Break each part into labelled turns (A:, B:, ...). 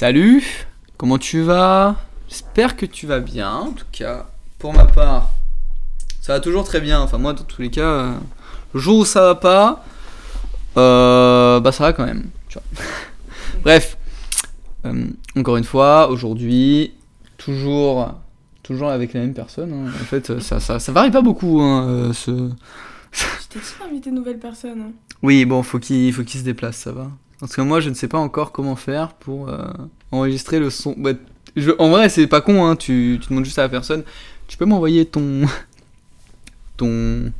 A: Salut, comment tu vas? J'espère que tu vas bien. En tout cas, pour ma part, ça va toujours très bien. Enfin, moi, dans tous les cas, euh, le jour où ça va pas, euh, bah ça va quand même. Tu vois. Bref, euh, encore une fois, aujourd'hui, toujours, toujours avec la même personne. hein. En fait, ça, ça, ça varie pas beaucoup. hein, euh, ce...
B: Je t'ai aussi invité de nouvelles personnes. hein.
A: Oui, bon, faut qu'il faut qu'il se déplace, ça va. Parce que moi, je ne sais pas encore comment faire pour euh, enregistrer le son. Bah, je- en vrai, c'est pas con, hein. Tu, tu demandes juste à la personne. Tu peux m'envoyer ton ton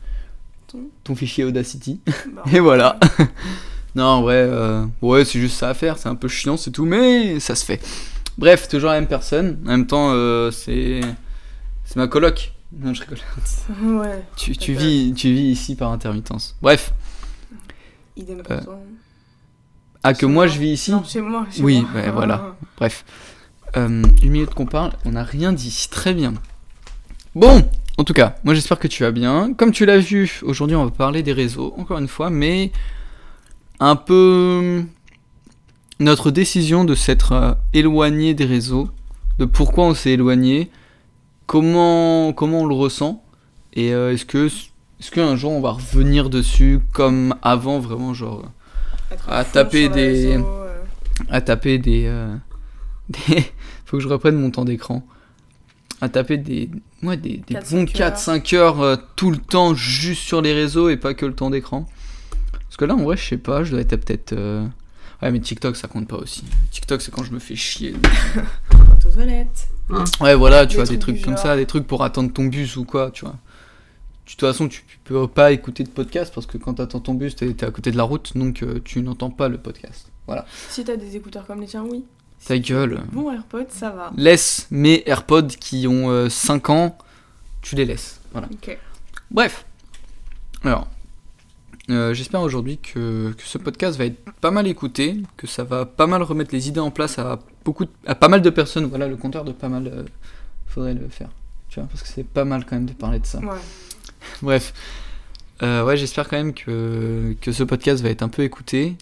B: Ton
A: ton fichier Audacity.
B: Bah,
A: Et voilà. non, en vrai, euh, ouais, c'est juste ça à faire. C'est un peu chiant, c'est tout, mais ça se fait. Bref, toujours la même personne. En même temps, euh, c'est c'est ma coloc. Non, je rigole.
B: Ouais,
A: Tu, tu vis tu vis ici par intermittence. Bref.
B: idem pour
A: Euh,
B: toi.
A: Ah, que moi
B: moi.
A: je vis ici
B: Non, chez moi. chez
A: Oui,
B: moi.
A: ouais, voilà. Bref. Euh, une minute qu'on parle, on n'a rien dit. Très bien. Bon, en tout cas, moi j'espère que tu vas bien. Comme tu l'as vu, aujourd'hui on va parler des réseaux, encore une fois, mais un peu notre décision de s'être euh, éloigné des réseaux, de pourquoi on s'est éloigné, comment, comment on le ressent, et euh, est-ce que est-ce qu'un jour on va revenir dessus comme avant, vraiment genre à
B: fond
A: taper des-
B: réseaux, euh,
A: à taper des, euh, des- faut que je reprenne mon temps d'écran. À taper des ouais, des, des
B: 4-5
A: bons
B: heures.
A: 4-5 heures euh, tout le temps juste sur les réseaux et pas que le temps d'écran. Parce que là en vrai je sais pas je dois être à peut-être euh, ouais mais TikTok ça compte pas aussi. TikTok c'est quand je me fais chier.
B: Aux toilettes.
A: ouais voilà tu
B: Des
A: vois des
B: trucs
A: comme
B: genre.
A: ça des trucs pour attendre ton bus ou quoi tu vois de toute façon tu peux pas écouter de podcast parce que quand t'attends ton bus t'es t'es à côté de la route donc euh, tu n'entends pas le podcast voilà
B: Si t'as des écouteurs comme les tiens, oui.
A: ta gueule
B: Bon AirPods, ça va.
A: laisse mes AirPods qui ont 5 ans, tu les laisses. Voilà.
B: Ok.
A: Bref. Alors, euh, j'espère aujourd'hui que, que ce podcast va être pas mal écouté, que ça va pas mal remettre les idées en place à beaucoup, de- à pas mal de personnes. Voilà, le compteur de pas mal, euh, faudrait le faire. Tu vois, parce que c'est pas mal quand même de parler de ça.
B: Ouais.
A: Bref. Euh, ouais, j'espère quand même que, que ce podcast va être un peu écouté.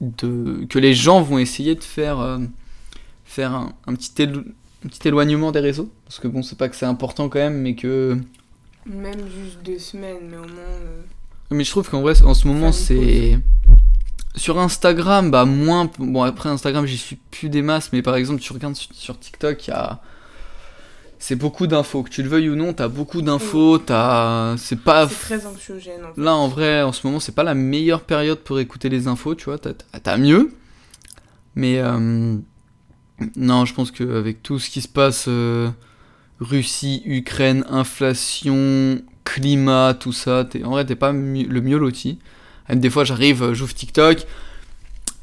A: De, que les gens vont essayer de faire, euh, faire un, un petit élo- un petit éloignement des réseaux. Parce que bon, c'est pas que c'est important quand même, mais que.
B: Même juste deux semaines, mais au moins. euh,
A: Mais je trouve qu'en vrai, en ce moment, c'est. Sur Instagram, bah moins. Bon, après Instagram, j'y suis plus des masses, mais par exemple, tu regardes sur, sur TikTok, il y a. C'est beaucoup d'infos. Que tu le veuilles ou non, t'as beaucoup d'infos, t'as. C'est pas.
B: C'est très anxiogène en fait.
A: Là, en vrai, en ce moment, c'est pas la meilleure période pour écouter les infos, tu vois. T'as, mieux. Mais euh, non, je pense qu'avec tout ce qui se passe, euh, Russie, Ukraine, inflation, climat, tout ça, t'es, en vrai, t'es pas mi- le mieux loti. Même des fois, j'arrive, euh, j'ouvre TikTok.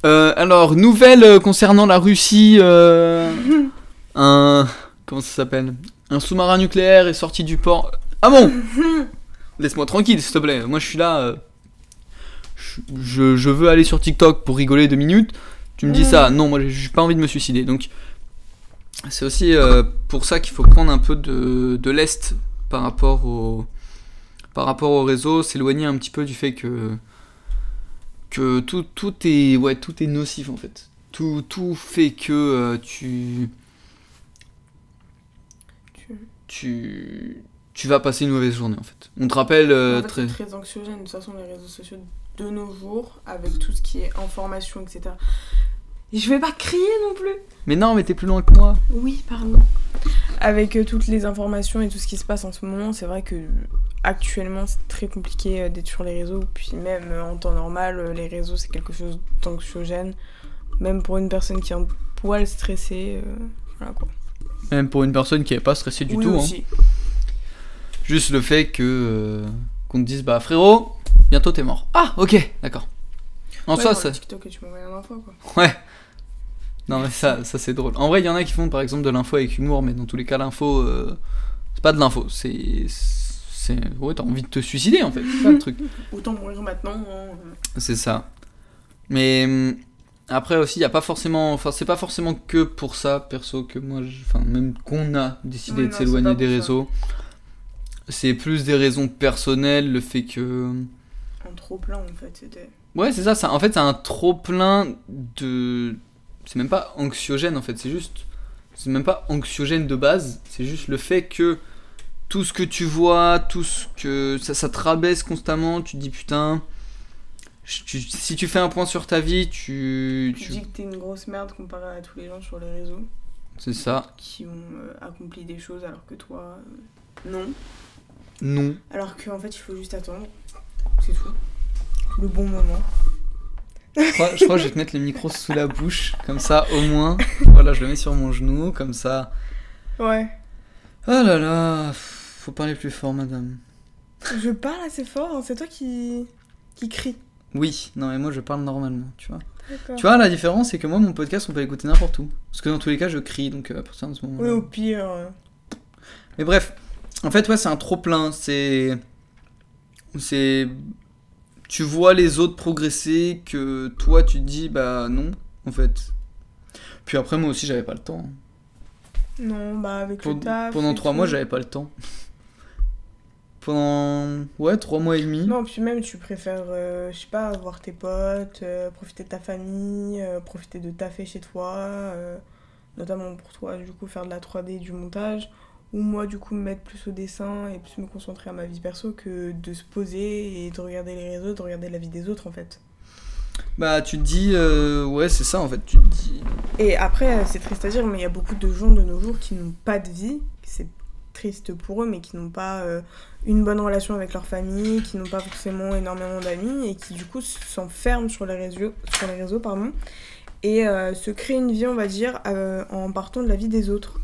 A: Euh, alors, nouvelle concernant la Russie. un. Comment ça s'appelle? Un sous-marin nucléaire est sorti du port. Ah bon? Laisse-moi tranquille, s'il te plaît. Moi, je suis là. euh, je, je- je veux aller sur TikTok pour rigoler deux minutes. Tu me dis
B: Mm.
A: ça. Non, moi, j'ai- j'ai pas envie de me suicider. Donc, c'est aussi euh, pour ça qu'il faut prendre un peu de, de l'est par rapport au par rapport au réseau, s'éloigner un petit peu du fait que que tout, tout est ouais tout est nocif en fait. Tout, tout fait que euh, tu
B: Tu-
A: tu vas passer une mauvaise journée en fait. On te rappelle euh,
B: En fait,
A: très
B: très anxiogène. De toute façon, les réseaux sociaux de nos jours, avec tout ce qui est information, etc. Et je vais pas crier non plus.
A: Mais non, mais t'es plus loin que moi.
B: Oui, pardon. Avec euh, toutes les informations et tout ce qui se passe en ce moment, c'est vrai que actuellement c'est très compliqué euh, d'être sur les réseaux. Puis même euh, en temps normal, les réseaux c'est quelque chose d'anxiogène. Même pour une personne qui est un poil stressée. voilà quoi.
A: Même pour une personne qui est pas stressée du
B: Oui,
A: tout. hein. Juste le fait que euh, qu'on te dise bah frérot, bientôt t'es mort. Ah ok, d'accord. En
B: Ouais,
A: soi ça.
B: TikTok que tu fois quoi.
A: Ouais. Non mais ça, ça c'est drôle. En vrai, il y en a qui font par exemple de l'info avec humour, mais dans tous les cas, l'info, euh, c'est pas de l'info. C'est, c'est, ouais, t'as envie de te suicider en fait. C'est ça le truc.
B: Autant mourir maintenant. hein.
A: C'est ça. Mais hum, après aussi, il y a pas forcément, enfin c'est pas forcément que pour ça, perso, que moi, enfin même qu'on a décidé
B: Oui,
A: de s'éloigner des réseaux. C'est plus des raisons personnelles, le fait que
B: Un trop plein en fait, c'était.
A: Ouais, c'est ça, ça. En fait, c'est un trop plein de. c'est même pas anxiogène en fait, c'est juste. C'est même pas anxiogène de base, c'est juste le fait que tout ce que tu vois, tout ce que. Ça, ça te rabaisse constamment, tu te dis putain. Tu- si tu fais un point sur ta vie, tu.
B: Tu
A: tu-
B: dis que t'es une grosse merde comparé à tous les gens sur les réseaux
A: C'est ça.
B: qui ont euh, accompli des choses alors que toi, euh, non.
A: Non.
B: Alors qu'en fait, il faut juste attendre. C'est tout. Le bon moment.
A: Je crois, je crois que je vais te mettre le micro sous la bouche, comme ça au moins. Voilà, je le mets sur mon genou, comme ça.
B: Ouais.
A: Oh là là, faut parler plus fort, madame.
B: Je parle assez fort, hein, c'est toi qui, qui crie.
A: Oui, non mais moi je parle normalement, tu vois. Tu vois, la différence c'est que moi mon podcast on peut l'écouter n'importe où. Parce que dans tous les cas je crie, donc euh, à partir de ce moment
B: Oui, au pire. euh,
A: Mais bref, en fait, ouais, c'est un trop plein. C'est. C'est. Tu vois les autres progresser, que toi tu te dis, bah non, en fait. Puis après, moi aussi, j'avais pas le temps.
B: Non, bah avec le taf.
A: Pendant trois mois, j'avais pas le temps. Pendant. Ouais, trois mois et demi.
B: Non, puis même, tu préfères, euh, je sais pas, voir tes potes, euh, profiter de ta famille, euh, profiter de taffer chez toi, notamment pour toi, du coup, faire de la 3D, du montage, ou moi, du coup, me mettre plus au dessin et plus me concentrer à ma vie perso que de se poser et de regarder les réseaux, de regarder la vie des autres, en fait.
A: Bah, tu te dis. Ouais, c'est ça, en fait. Tu te dis.
B: Et après, c'est triste à dire, mais il y a beaucoup de gens de nos jours qui n'ont pas de vie. C'est triste pour eux, mais qui n'ont pas euh, une bonne relation avec leur famille, qui n'ont pas forcément énormément d'amis et qui du coup s'enferment sur les réseaux, sur les réseaux pardon, et euh, se créent une vie, on va dire, euh, en partant de la vie des autres.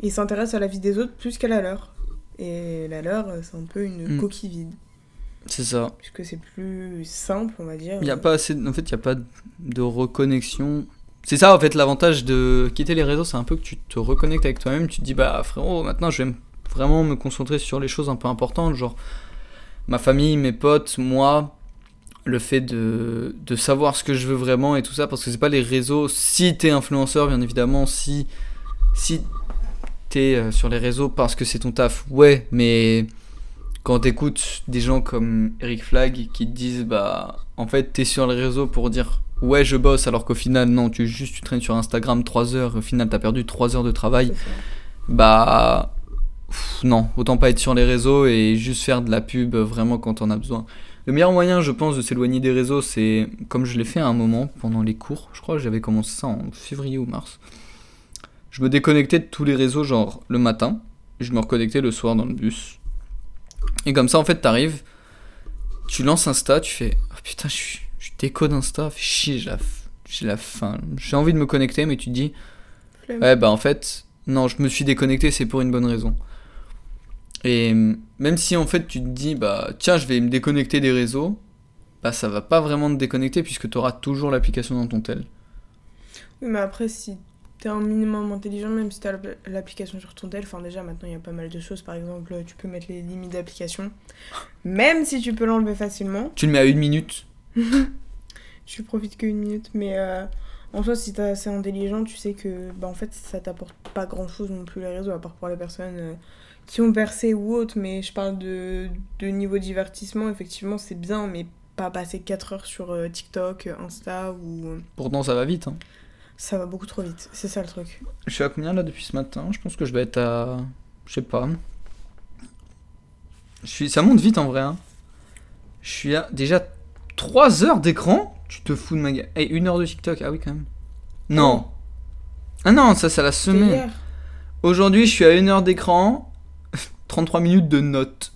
B: Ils s'intéressent à la vie des autres plus qu'à la leur. Et la leur, c'est un peu une
A: Mm.
B: coquille vide,
A: C'est ça.
B: puisque c'est plus simple, on va dire.
A: Il y a pas assez. En fait, il y a pas de reconnexion. C'est ça, en fait, l'avantage de quitter les réseaux, c'est un peu que tu te reconnectes avec toi-même. Tu te dis, bah frérot, maintenant je vais me- vraiment me concentrer sur les choses un peu importantes, genre ma famille, mes potes, moi, le fait de, de savoir ce que je veux vraiment et tout ça, parce que c'est pas les réseaux. Si t'es influenceur, bien évidemment, si, si t'es euh, sur les réseaux parce que c'est ton taf, ouais, mais quand t'écoutes des gens comme Eric Flag qui te disent bah en fait t'es sur les réseaux pour dire ouais je bosse alors qu'au final non tu juste tu traînes sur Instagram 3 heures au final t'as perdu 3 heures de travail. Bah pff, non autant pas être sur les réseaux et juste faire de la pub vraiment quand on a besoin. Le meilleur moyen je pense de s'éloigner des réseaux c'est comme je l'ai fait à un moment pendant les cours je crois que j'avais commencé ça en février ou mars. Je me déconnectais de tous les réseaux genre le matin je me reconnectais le soir dans le bus. Et comme ça, en fait, t'arrives, tu lances Insta, tu fais oh, putain, je suis déco d'Insta, fait chier, j'ai la, j'ai la faim. J'ai envie de me connecter, mais tu te dis
B: Flemme.
A: ouais, bah en fait, non, je me suis déconnecté, c'est pour une bonne raison. Et euh, même si en fait tu te dis bah tiens, je vais me déconnecter des réseaux, bah ça va pas vraiment te déconnecter puisque tu auras toujours l'application dans ton tel.
B: Oui, mais après, si t'es un minimum intelligent, même si t'as l'app- l'application sur ton tel, enfin déjà maintenant il y a pas mal de choses, par exemple tu peux mettre les limites d'application, même si tu peux l'enlever facilement,
A: Tu le mets à une minute.
B: tu profites qu'une minute, mais euh, en soi si t'es assez intelligent, tu sais que bah, en fait ça t'apporte pas grand chose non plus les réseaux, à part pour les personnes euh, qui ont percé ou autres, mais je parle de, de niveau divertissement, effectivement c'est bien, mais pas passer 4 heures sur euh, TikTok, Insta ou...
A: Pourtant ça va vite. hein.
B: Ça va beaucoup trop vite, c'est ça le truc.
A: Je suis à combien là depuis ce matin? Je pense que je vais être à. Je sais pas. Je suis... Ça monte vite en vrai. hein. Je suis à déjà 3 heures d'écran Tu te fous de ma gueule. Et une heure de TikTok, ah oui quand même. Non. Ah non, ça, ça l'a semé.
B: hier.
A: Aujourd'hui, je suis à une heure d'écran, 33 minutes de notes,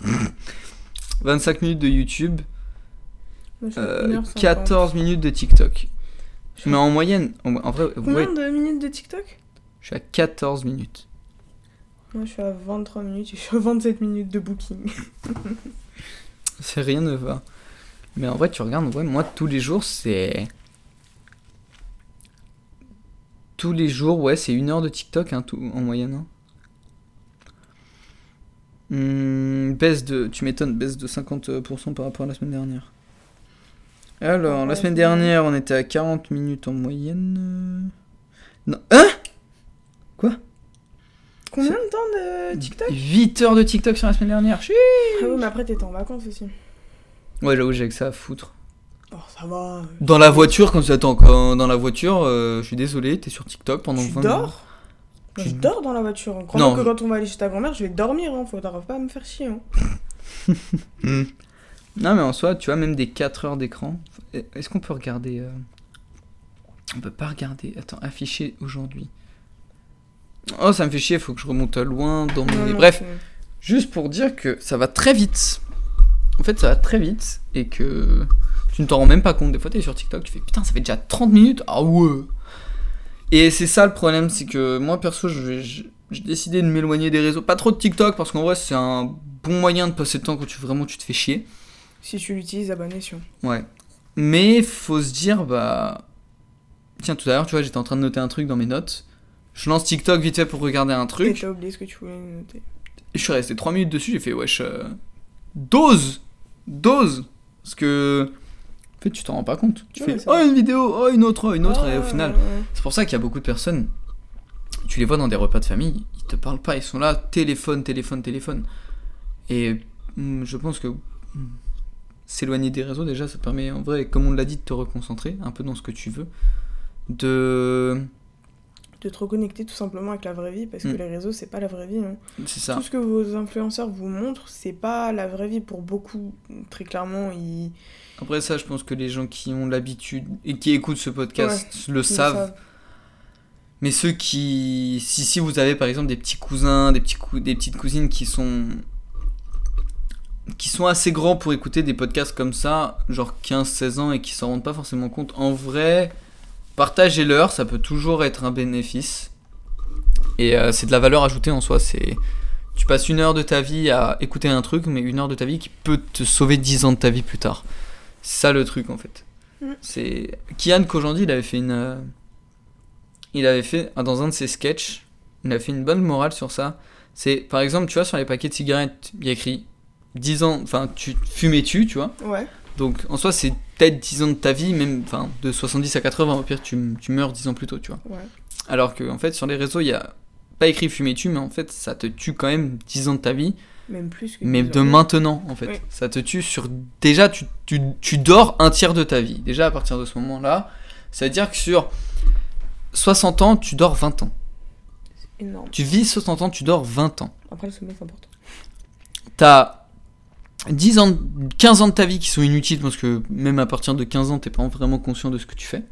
A: 25 minutes de YouTube,
B: Moi, je suis à
A: euh,
B: 1h50.
A: 14 minutes de TikTok. Mais en moyenne, en, en vrai,
B: Combien
A: ouais,
B: de minutes de TikTok?
A: Je suis à 14 minutes.
B: Moi, je suis à 23 minutes et je suis à 27 minutes de booking.
A: C'est rien ne va. Mais en vrai, tu regardes, ouais, moi, tous les jours, c'est. Tous les jours, ouais, c'est une heure de TikTok hein, tout, en moyenne. hein. Hmm, baisse de. Tu m'étonnes, baisse de 50% par rapport à la semaine dernière. Alors, la semaine dernière, on était à 40 minutes en moyenne. Non. Hein?
B: Combien de temps de TikTok?
A: 8 heures de TikTok sur la semaine dernière. Chut
B: Ah oui, mais après, t'étais en vacances aussi.
A: Ouais, j'avoue, j'ai que ça à foutre.
B: Oh, ça va.
A: Dans la voiture, quand tu attends, quand dans la voiture, euh, je suis désolé, t'es sur TikTok pendant
B: Tu
A: 20
B: dors
A: minutes.
B: Je dors dans la voiture.
A: Non.
B: Crois-moi que quand on va aller chez ta grand-mère, je vais dormir. Hein. Faut t'arrives pas à me faire chier. Hein.
A: Non, mais en soi, tu vois, même des 4 heures d'écran. Est-ce qu'on peut regarder euh, On peut pas regarder. Attends, afficher aujourd'hui. Oh, ça me fait chier, faut que je remonte loin dans
B: Non, non,
A: Bref, juste pour dire que ça va très vite. En fait, ça va très vite et que tu ne t'en rends même pas compte. Des fois, t'es sur TikTok, tu fais putain, ça fait déjà 30 minutes. Ah ouais. Et c'est ça le problème, c'est que moi perso, j'ai décidé de m'éloigner des réseaux. Pas trop de TikTok parce qu'en vrai, c'est un bon moyen de passer le temps quand tu vraiment tu te fais chier.
B: Si tu l'utilises à bon escient.
A: Ouais. Mais faut se dire, bah. Tiens, tout à l'heure, tu vois, j'étais en train de noter un truc dans mes notes. Je lance TikTok vite fait pour regarder un
B: Et
A: truc.
B: t'as oublié ce que tu voulais noter.
A: Et je suis resté 3 minutes dessus, j'ai fait, wesh. euh, dose Dose Parce que. En fait, tu t'en rends pas compte. Tu
B: Ouais,
A: fais, oh, une vidéo, oh, une autre, oh, une autre, et au final.
B: ouais.
A: C'est pour ça qu'il y a beaucoup de personnes. Tu les vois dans des repas de famille, ils te parlent pas, ils sont là, téléphone, téléphone, téléphone. Et mm, je pense que mm, s'éloigner des réseaux, déjà, ça permet, en vrai, comme on l'a dit, de te reconcentrer un peu dans ce que tu veux. De.
B: De te reconnecter tout simplement avec la vraie vie parce que
A: Mm.
B: les réseaux c'est pas la vraie vie. hein.
A: C'est ça.
B: Tout ce que vos influenceurs vous montrent, c'est pas la vraie vie pour beaucoup. Très clairement, ils
A: Après ça, je pense que les gens qui ont l'habitude et qui écoutent ce podcast le savent. Mais ceux qui. Si, si vous avez par exemple des petits cousins, des, petits cou- des petites cousines qui sont. qui sont assez grands pour écouter des podcasts comme ça, genre 15-16 ans et qui s'en rendent pas forcément compte, en vrai, partagez-leur, ça peut toujours être un bénéfice. Et euh, c'est de la valeur ajoutée en soi. C'est. Tu passes une heure de ta vie à écouter un truc, mais une heure de ta vie qui peut te sauver 10 ans de ta vie plus tard. C'est ça le truc en fait.
B: Mm.
A: C'est. Kian qu'aujourd'hui il avait fait une. euh, Il avait fait. Dans un de ses sketchs, il a fait une bonne morale sur ça. C'est par exemple, tu vois, sur les paquets de cigarettes, il y a écrit 10 ans. Enfin, tu fumais tu, tu vois.
B: Ouais.
A: Donc en soi, c'est peut-être 10 ans de ta vie, même. Enfin, de 70 à 80, au pire, tu, tu meurs 10 ans plus tôt, tu vois.
B: Ouais.
A: Alors que, en fait, sur les réseaux, il y a pas écrit fumer tu, mais en fait, ça te tue quand même 10 ans de ta vie.
B: Même plus que.
A: Mais de maintenant, en fait. Ça te tue sur. Déjà, tu, tu, tu dors un tiers de ta vie. Déjà, à partir de ce moment-là, ça veut dire que sur 60 ans, tu dors 20 ans.
B: C'est énorme.
A: Tu vis 60 ans, tu dors 20 ans.
B: Après, le sommeil, c'est important.
A: T'as 10 ans, 15 ans de ta vie qui sont inutiles parce que même à partir de 15 ans, t'es pas vraiment conscient de ce que tu fais.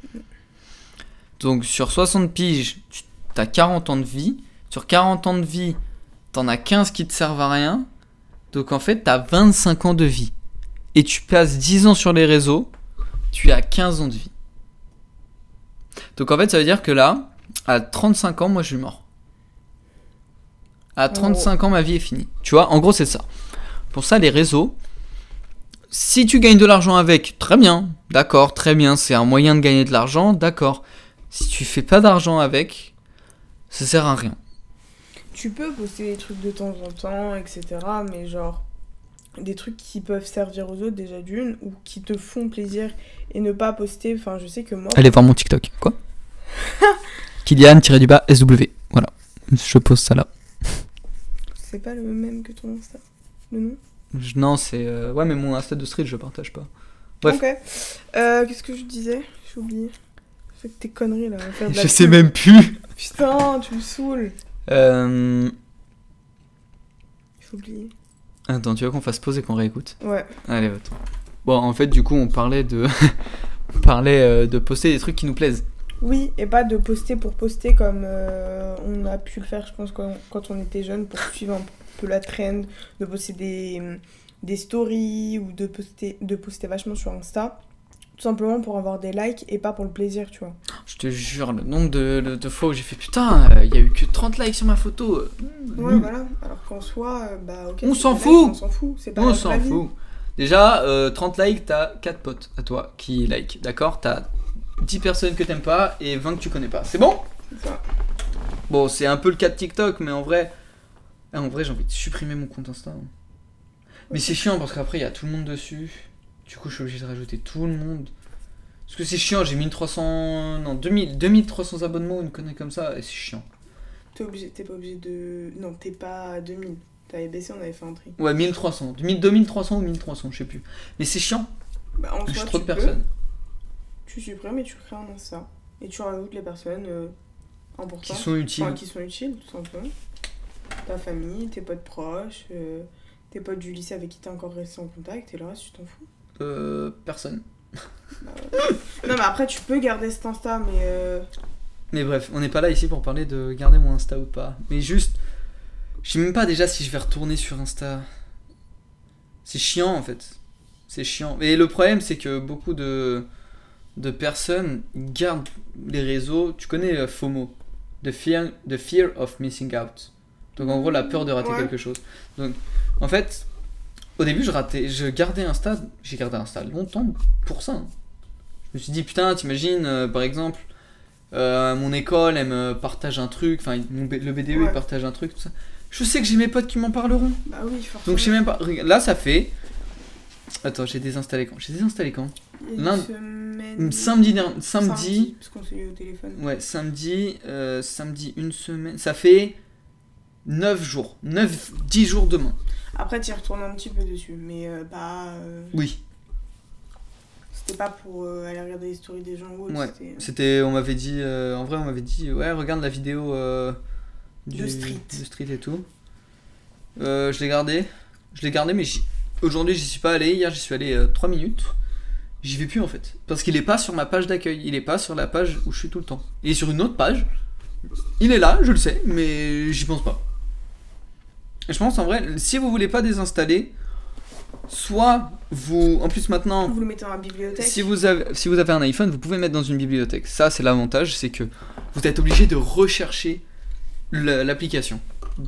A: Donc, sur 60 piges, tu as 40 ans de vie. Sur 40 ans de vie, t'en as 15 qui te servent à rien. Donc, en fait, t'as 25 ans de vie. Et tu passes 10 ans sur les réseaux, tu as 15 ans de vie. Donc, en fait, ça veut dire que là, à 35 ans, moi, je suis mort. À 35 ans, ma vie est finie. Tu vois, en gros, c'est ça. Pour ça, les réseaux, si tu gagnes de l'argent avec, très bien, d'accord, très bien, c'est un moyen de gagner de l'argent, d'accord. Si tu fais pas d'argent avec, ça sert à rien.
B: Tu peux poster des trucs de temps en temps, etc. Mais genre, des trucs qui peuvent servir aux autres déjà d'une, ou qui te font plaisir, et ne pas poster. Enfin, je sais que moi.
A: Allez voir mon TikTok. Quoi Kylian-du-bas SW. Voilà. Je pose ça là.
B: C'est pas le même que ton Insta. Le nom
A: Je- Non, c'est. euh, Ouais, mais mon Insta de street, je partage pas. Bref.
B: Ok. Euh, Qu'est-ce que je disais? J'ai oublié. Fais que tes conneries là. faire de la
A: Je sais même plus.
B: Putain, tu me saoules.
A: Euh...
B: J'ai oublié.
A: Attends, tu veux qu'on fasse pause et qu'on réécoute?
B: Ouais.
A: Allez, attends. Bon, en fait, du coup, on parlait de. on parlait euh, de poster des trucs qui nous plaisent.
B: Oui, et pas de poster pour poster comme euh, on a pu le faire, je pense, quand, quand on était jeune, pour suivre un peu la trend, de poster des, des stories ou de poster, de poster vachement sur Insta. Tout simplement pour avoir des likes et pas pour le plaisir, tu vois.
A: Je te jure, le nombre de, de- de fois où j'ai fait putain, euh, il y a eu que 30 likes sur ma photo. euh,
B: Ouais, voilà. Alors qu'en soi, euh, bah ok.
A: On s'en fout.
B: On s'en fout. C'est pas
A: On s'en fout. Déjà, euh, 30 likes, t'as 4 potes à toi qui like, d'accord? T'as 10 personnes que t'aimes pas et 20 que tu connais pas. C'est bon?
B: C'est ça.
A: Bon, c'est un peu le cas de TikTok, mais en vrai, ah, en vrai, j'ai envie de supprimer mon compte Insta. hein. Mais c'est chiant parce qu'après, il y a tout le monde dessus. Du coup, je suis obligé de rajouter tout le monde. Parce que c'est chiant, j'ai 1300. Non, 2000, 2300 abonnements, une connerie comme ça, et c'est chiant.
B: T'es obligé, t'es pas obligé de. Non, t'es pas à 2000. T'avais baissé, on avait fait un tri.
A: Ouais, 1300. 2000 2300 ou 1300, je sais plus. Mais c'est chiant.
B: Bah, en soi,
A: trop
B: peux. Tu supprimes et tu crées un Insta. Et tu rajoutes les personnes euh, importantes.
A: Qui sont utiles.
B: Enfin, qui sont utiles, tout simplement. Ta famille, tes potes proches, euh, tes potes du lycée avec qui t'es encore resté en contact, et le reste, tu t'en fous?
A: Euh, personne.
B: Non, mais après, tu peux garder cet Insta, mais. euh,
A: Mais bref, on n'est pas là ici pour parler de garder mon Insta ou pas. Mais juste, je sais même pas déjà si je vais retourner sur Insta. C'est chiant en fait. C'est chiant. Et le problème, c'est que beaucoup de, de personnes gardent les réseaux. Tu connais euh, FOMO, the fear, the fear of missing out. Donc en gros, la peur de rater
B: Ouais.
A: quelque chose. Donc en fait, au début, je ratais, je gardais Insta. J'ai gardé Insta longtemps pour ça. hein. Je me suis dit, putain, t'imagines, euh, par exemple. Euh, mon école, elle me partage un truc, enfin le BDE il partage un truc, tout ça. Je sais que j'ai mes potes qui m'en parleront.
B: Bah oui, forcément.
A: Donc je sais même pas. Là ça fait. Attends, j'ai désinstallé quand? J'ai désinstallé quand? Lundi-
B: semaine-
A: Samedi dernier. Samedi.
B: Parce qu'on s'est eu au téléphone.
A: Ouais, samedi. euh, samedi, une semaine. Ça fait 9 jours. 9, 10 jours demain.
B: Après, tu y retournes un petit peu dessus, mais euh, pas. euh,
A: Oui.
B: C'était pas pour euh, aller regarder les stories des gens ou autre.
A: Ouais.
B: c'était-
A: C'était. On m'avait dit. euh, en vrai, on m'avait dit. Ouais, regarde la vidéo. euh,
B: De Street.
A: De Street et tout. Euh, je l'ai gardé. Je l'ai gardé, mais aujourd'hui, j'y suis pas allé. Hier, j'y suis allé 3 minutes. J'y vais plus en fait. Parce qu'il est pas sur ma page d'accueil. Il est pas sur la page où je suis tout le temps. Il est sur une autre page. Il est là, je le sais, mais j'y pense pas. Je pense en vrai, si vous voulez pas désinstaller, soit vous. En plus maintenant.
B: Vous le mettez dans la bibliothèque.
A: Si vous, avez, si vous avez un iPhone, vous pouvez le mettre dans une bibliothèque. Ça, c'est l'avantage, c'est que vous êtes obligé de rechercher l'application.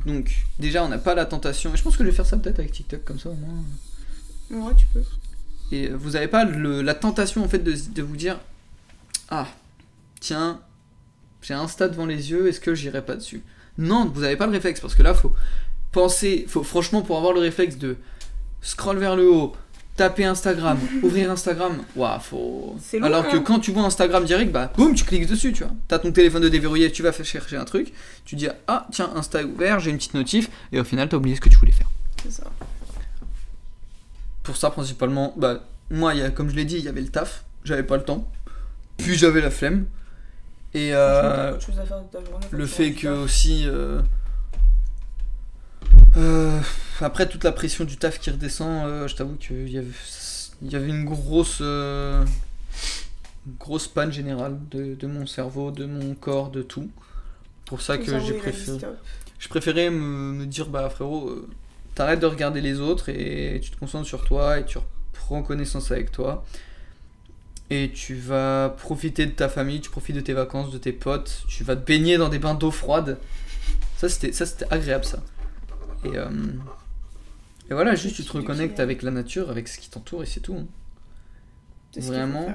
A: Donc, déjà, on n'a pas la tentation. Et je pense que je vais faire ça peut-être avec TikTok, comme ça au moins.
B: Ouais, tu peux.
A: Et vous n'avez pas le- la tentation en fait de, de vous dire Ah, tiens, j'ai Insta devant les yeux, est-ce que j'irai pas dessus? Non, vous n'avez pas le réflexe parce que là, faut penser, faut franchement pour avoir le réflexe de scroll vers le haut, taper Instagram, ouvrir Instagram, waouh, faut.
B: Long,
A: Alors que
B: hein.
A: quand tu vois Instagram direct, bah boum, tu cliques dessus, tu vois. T'as ton téléphone de déverrouillé, tu vas faire chercher un truc, tu dis Ah, tiens, Insta est ouvert, j'ai une petite notif, et au final, t'as oublié ce que tu voulais faire
B: C'est ça.
A: pour ça principalement bah moi y a, comme je l'ai dit il y avait le taf j'avais pas le temps puis j'avais la flemme et euh,
B: autre chose à faire de ta journée,
A: le fait que aussi euh, euh, après toute la pression du taf qui redescend euh, je t'avoue qu'il y y avait une grosse euh, grosse panne générale de, de mon cerveau de mon corps de tout. Pour ça que j'ai préféré je préférais me, me dire bah frérot t'arrêtes de regarder les autres et tu te concentres sur toi et tu reprends connaissance avec toi. Et tu vas profiter de ta famille tu profites de tes vacances de tes potes tu vas te baigner dans des bains d'eau froide. Ça c'était agréable ça et, euh, et voilà juste tu te reconnectes avec la nature avec ce qui t'entoure et c'est tout hein. Vraiment.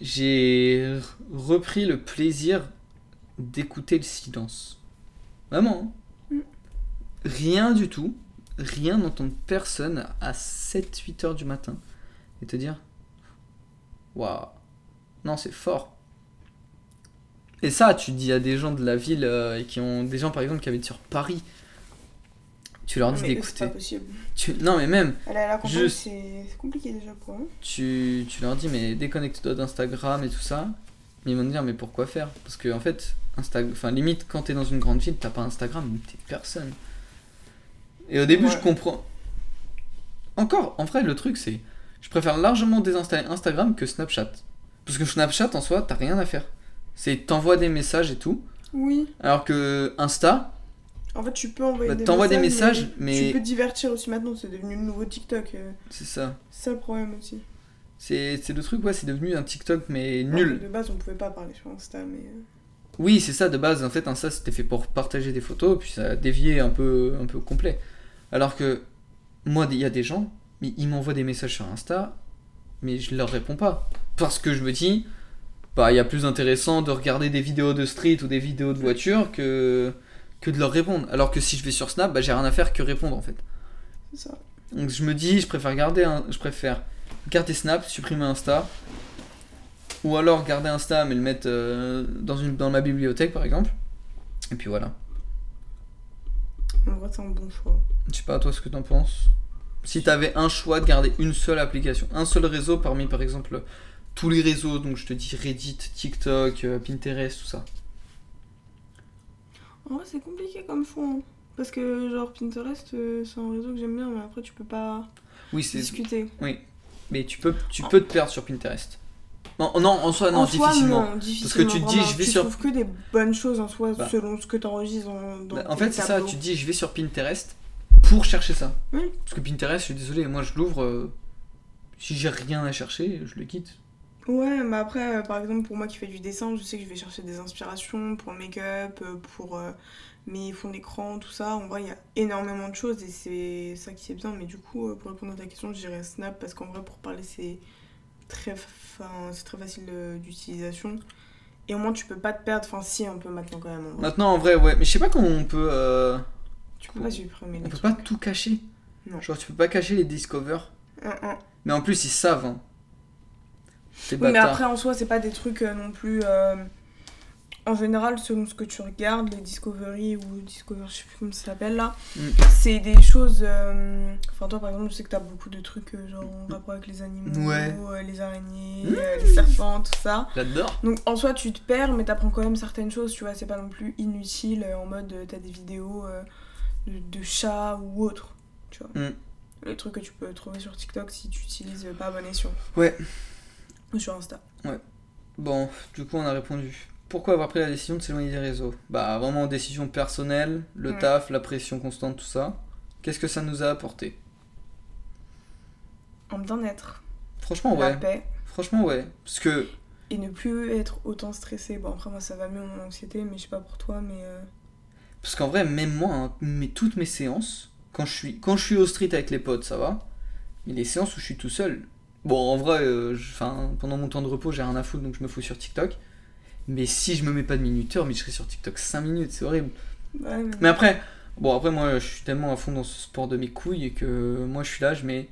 A: j'ai repris le plaisir d'écouter le silence. Vraiment. hein.
B: Mm.
A: Rien du tout. Rien d'entendre personne à 7-8 heures du matin. Et te dire Waouh. Non, c'est fort. Et ça, tu dis à des gens de la ville euh, et qui ont. Des gens par exemple qui habitent sur Paris. Tu leur dis d'écouter. Tu... Non, mais même.
B: Aller à la c'est compliqué déjà pour eux.
A: tu, tu leur dis mais déconnecte-toi d'Instagram et tout ça. Mais ils vont te dire mais pourquoi faire? Parce que en fait, Insta... enfin, limite quand t'es dans une grande ville, t'as pas Instagram, mais t'es personne. Et au début
B: Ouais.
A: je comprends. Encore, en vrai le truc c'est, je préfère largement désinstaller Instagram que Snapchat. Parce que Snapchat en soi, t'as rien à faire. C'est t'envoies des messages et tout.
B: Oui.
A: Alors que Insta,
B: En fait, tu peux envoyer
A: Bah,
B: des messages,
A: mais-
B: Tu peux divertir aussi maintenant, c'est devenu le nouveau TikTok. euh,
A: c'est ça.
B: C'est ça le problème aussi.
A: C'est le truc, ouais, c'est devenu un TikTok mais nul.
B: De base, on pouvait pas parler sur Insta, mais. euh,
A: Oui, c'est ça de base. En fait, Insta c'était fait pour partager des photos, puis ça a dévié un peu, un peu complet. Alors que moi, il y a des gens, mais ils m'envoient des messages sur Insta, mais je leur réponds pas. Parce que je me dis, bah, il y a plus intéressant de regarder des vidéos de street ou des vidéos de voiture que, que de leur répondre. Alors que si je vais sur Snap, bah, j'ai rien à faire que répondre en fait.
B: C'est ça.
A: Donc je me dis, je préfère garder un, je préfère garder Snap, supprimer Insta, ou alors garder Insta mais le mettre euh, dans une dans ma bibliothèque par exemple. Et puis voilà.
B: En vrai, c'est un bon choix.
A: Je sais pas toi ce que t'en penses. Si t'avais un choix de garder une seule application, un seul réseau parmi par exemple tous les réseaux, donc je te dis Reddit, TikTok, euh, Pinterest, tout ça.
B: En vrai, c'est compliqué comme choix. hein. Parce que, genre, Pinterest, euh, c'est un réseau que j'aime bien, mais après, tu peux pas
A: Oui,
B: discuter.
A: Mais tu peux, tu peux te perdre sur Pinterest. Non, non, en soi, non,
B: en soi,
A: difficilement.
B: non, difficilement.
A: tu te dis, je vais
B: tu
A: sur-
B: trouves que des bonnes choses en soi,
A: Bah.
B: selon ce que t'enregistres dans, dans
A: Bah, en fait, c'est ça, tu te dis, je vais sur Pinterest pour chercher ça.
B: Oui.
A: Parce que Pinterest, je suis désolé, moi je l'ouvre. euh, si j'ai rien à chercher, je le quitte.
B: Ouais, mais après, euh, par exemple, pour moi qui fais du dessin, je sais que je vais chercher des inspirations pour le make-up, euh, pour euh, mes fonds d'écran, tout ça. En vrai, il y a énormément de choses et c'est ça qui est bien. Mais du coup, pour répondre à ta question, je dirais Snap parce qu'en vrai, pour parler, c'est très, c'est très facile d'utilisation. Et au moins, tu peux pas te perdre. Enfin, si, un peu maintenant quand même. en vrai.
A: Maintenant, en vrai, ouais, mais je sais pas comment on peut. euh,
B: Tu peux pas supprimer
A: on peut
B: trucs.
A: pas tout cacher.
B: Non.
A: Genre, tu peux pas cacher les discover.
B: Hum, hum.
A: Mais en plus, ils savent. Hein.
B: Oui, mais après, en soi, c'est pas des trucs euh, non plus. euh, En général, selon ce que tu regardes, les Discovery ou Discover, je sais plus comment ça s'appelle là,
A: Mm.
B: c'est des choses. euh, Enfin, toi par exemple, je sais que t'as beaucoup de trucs euh, genre en rapport avec les animaux,
A: Ouais.
B: les araignées,
A: Mm.
B: les serpents, tout ça.
A: J'adore.
B: Donc en soi, tu te perds, mais t'apprends quand même certaines choses, tu vois, c'est pas non plus inutile en mode t'as des vidéos de, de chats ou autre, tu vois.
A: Mm.
B: Les trucs que tu peux trouver sur TikTok si tu utilises pas Abonation.
A: Ouais.
B: Ou sur Insta.
A: Bon, du coup, on a répondu. Pourquoi avoir pris la décision de s'éloigner des réseaux? Bah, vraiment, décision personnelle, le
B: Ouais.
A: taf, la pression constante, tout ça. Qu'est-ce que ça nous a apporté?
B: En bien-être,
A: Franchement,
B: la
A: ouais.
B: paix.
A: Franchement, ouais. Parce que
B: et ne plus être autant stressé. Bon, après, moi, ça va mieux mon anxiété, mais je sais pas pour toi, mais. euh,
A: Parce qu'en vrai, même moi, hein, mais toutes mes séances, quand je suis quand je suis au street avec les potes, ça va. Mais les séances où je suis tout seul, bon, en vrai, euh, pendant mon temps de repos, j'ai rien à foutre, donc je me fous sur TikTok. Mais si je me mets pas de minuteur, mais je serai sur TikTok 5 minutes, c'est horrible.
B: Ouais, mais-
A: Mais après, bon, après, moi, je suis tellement à fond dans ce sport de mes couilles et que moi, je suis là, je mets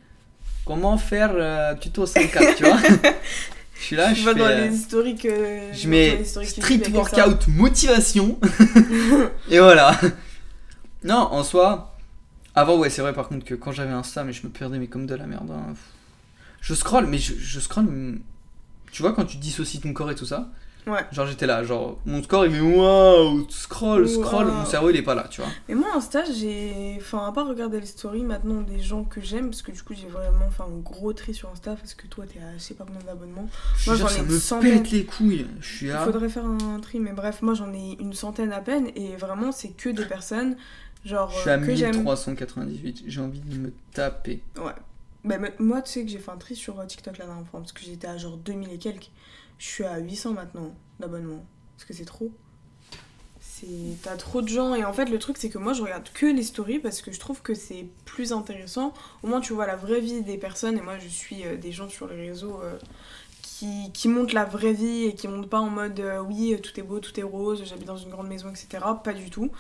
A: comment faire euh, tuto 5 tu vois? je suis là,
B: je
A: je fais.
B: dans
A: euh,
B: les historiques. euh,
A: je mets street workout motivation. et voilà. Non, en soi, avant, ouais, c'est vrai par contre que quand j'avais Insta, mais je me perdais, mais comme de la merde. hein. Je scroll, mais je, je scroll. hum, Tu vois, quand tu dissocies ton corps et tout ça,
B: Ouais.
A: genre j'étais là, genre mon score il met waouh, scroll, scroll, mon cerveau il est pas là, tu vois.
B: Mais moi, Insta, j'ai. Enfin, à part regarder les stories maintenant des gens que j'aime, parce que du coup, j'ai vraiment fait un gros tri sur Insta, parce que toi, t'es à je sais pas combien d'abonnements. Moi, j'en ai
A: me
B: centaine.
A: pète les couilles. Je suis
B: Il
A: là.
B: faudrait faire un tri, mais bref, moi, j'en ai une centaine à peine, et vraiment, c'est que des personnes, genre,
A: Je suis à
B: euh, que j'aime.
A: 1398. J'ai envie de me taper.
B: Ouais. Bah, moi, tu sais que j'ai fait un tri sur euh, TikTok la dernière fois, parce que j'étais à genre 2000 et quelques. Je suis à 800 maintenant d'abonnements. Parce que c'est trop. T'as trop de gens, et en fait, le truc, c'est que moi, je regarde que les stories parce que je trouve que c'est plus intéressant. Au moins, tu vois la vraie vie des personnes, et moi, je suis euh, des gens sur les réseaux. euh, qui, qui montrent la vraie vie et qui montrent pas en mode oui, tout est beau, tout est rose, j'habite dans une grande maison, etc. Pas du tout.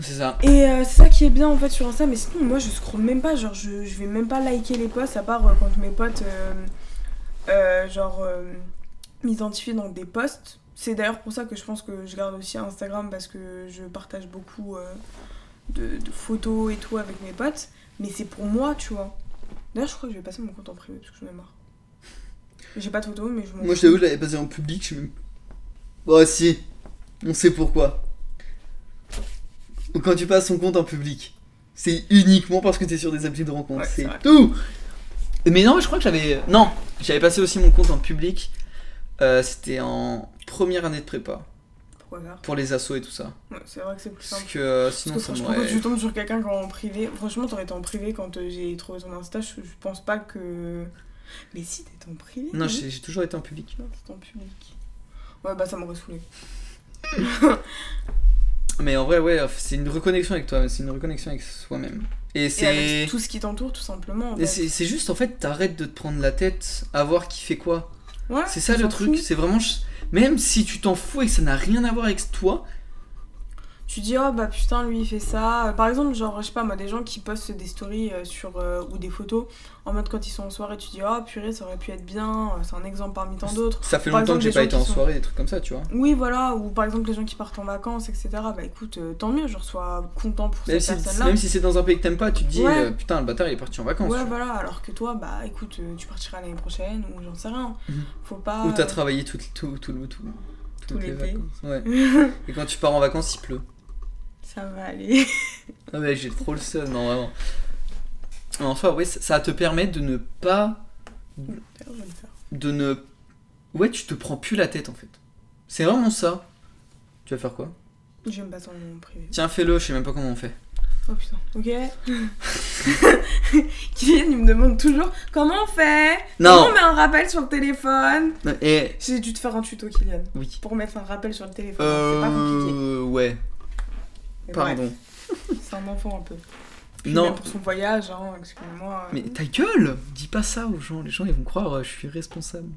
A: C'est ça.
B: Et euh, c'est ça qui est bien en fait sur Insta, mais sinon moi je scrolle même pas, genre je, je vais même pas liker les posts à part euh, quand mes potes euh, euh, genre euh, m'identifient dans des posts. C'est d'ailleurs pour ça que je pense que je garde aussi Instagram parce que je partage beaucoup euh, de, de photos et tout avec mes potes, mais c'est pour moi tu vois. D'ailleurs je crois que je vais passer mon compte en privé parce que j'en ai marre. J'ai pas de photos mais je m'en
A: Moi, je t'avoue, je l'avais passé en public. Je même. Bon, si. On sait pourquoi. Quand tu passes ton compte en public, c'est uniquement parce que t'es sur des applis de rencontre.
B: Ouais, c'est
A: tout. Mais non, je crois que j'avais. Non, j'avais passé aussi mon compte en public. Euh, C'était en première année de prépa.
B: Pourquoi faire
A: Pour les assos et tout ça.
B: Ouais, C'est vrai que c'est plus simple.
A: Parce que euh,
B: Parce
A: sinon,
B: que
A: ça
B: franchement, quand
A: m'aurait.
B: tu tombes sur quelqu'un quand en privé, franchement, t'aurais été en privé quand euh, j'ai trouvé ton Insta, je, je pense pas que. Mais si, t'étais en privé
A: Non,
B: oui.
A: j'ai j'ai toujours été en public.
B: Non, t'étais en public. Ouais, bah ça m'aurait saoulé.
A: Mais en vrai, ouais, c'est une reconnexion avec toi, c'est une reconnexion avec soi-même. Et c'est.
B: tout ce qui t'entoure, tout simplement. en
A: Et
B: fait.
A: c'est juste en fait, t'arrêtes de te prendre la tête à voir qui fait quoi.
B: Ouais,
A: C'est ça le truc, c'est vraiment. Même si tu t'en fous et que ça n'a rien à voir avec toi,
B: tu dis oh bah putain lui il fait ça par exemple genre je sais pas moi des gens qui postent des stories euh, sur euh, ou des photos en mode quand ils sont en soirée tu dis oh purée ça aurait pu être bien euh, c'est un exemple parmi tant d'autres
A: Ça fait
B: Par
A: longtemps
B: exemple,
A: que j'ai pas été en
B: sont-
A: soirée, des trucs comme ça, tu vois.
B: oui voilà ou par exemple les gens qui partent en vacances etc bah écoute euh, tant mieux genre sois content pour
A: Même
B: cette
A: si,
B: personne là
A: même si c'est dans un pays que t'aimes pas, tu te dis,
B: Ouais.
A: euh, putain, le bâtard il est parti en vacances.
B: ouais voilà alors que toi bah écoute euh, tu partiras l'année prochaine ou j'en sais rien
A: Mhm.
B: faut pas
A: Ou t'as
B: euh,
A: travaillé tout, tout, tout, le- tout, les
B: l'été.
A: vacances. Ouais. Et quand tu pars en vacances, il pleut.
B: Ça va aller
A: Ah ouais, j'ai trop le seum, non, vraiment. En soi, oui, ça, ça te permet de ne pas. De ne. Ouais, tu te prends plus la tête en fait. C'est vraiment ça. Tu vas faire quoi?
B: Je vais me passer en nom privé
A: Tiens, fais-le, je sais même pas comment on fait.
B: Oh putain, ok. Kylian, il me demande toujours comment on fait?
A: Non.
B: Comment on met un rappel sur le téléphone?
A: Et.
B: J'ai dû te faire un tuto, Kylian,
A: Oui.
B: pour mettre un rappel sur le téléphone. C'est pas compliqué.
A: Euh. Ouais,
B: Mais
A: pardon.
B: bref, C'est un enfant un peu. Puis
A: Non.
B: même pour son voyage, hein, excusez-moi.
A: Mais ta gueule Dis pas ça aux gens, les gens ils vont croire euh, je suis responsable.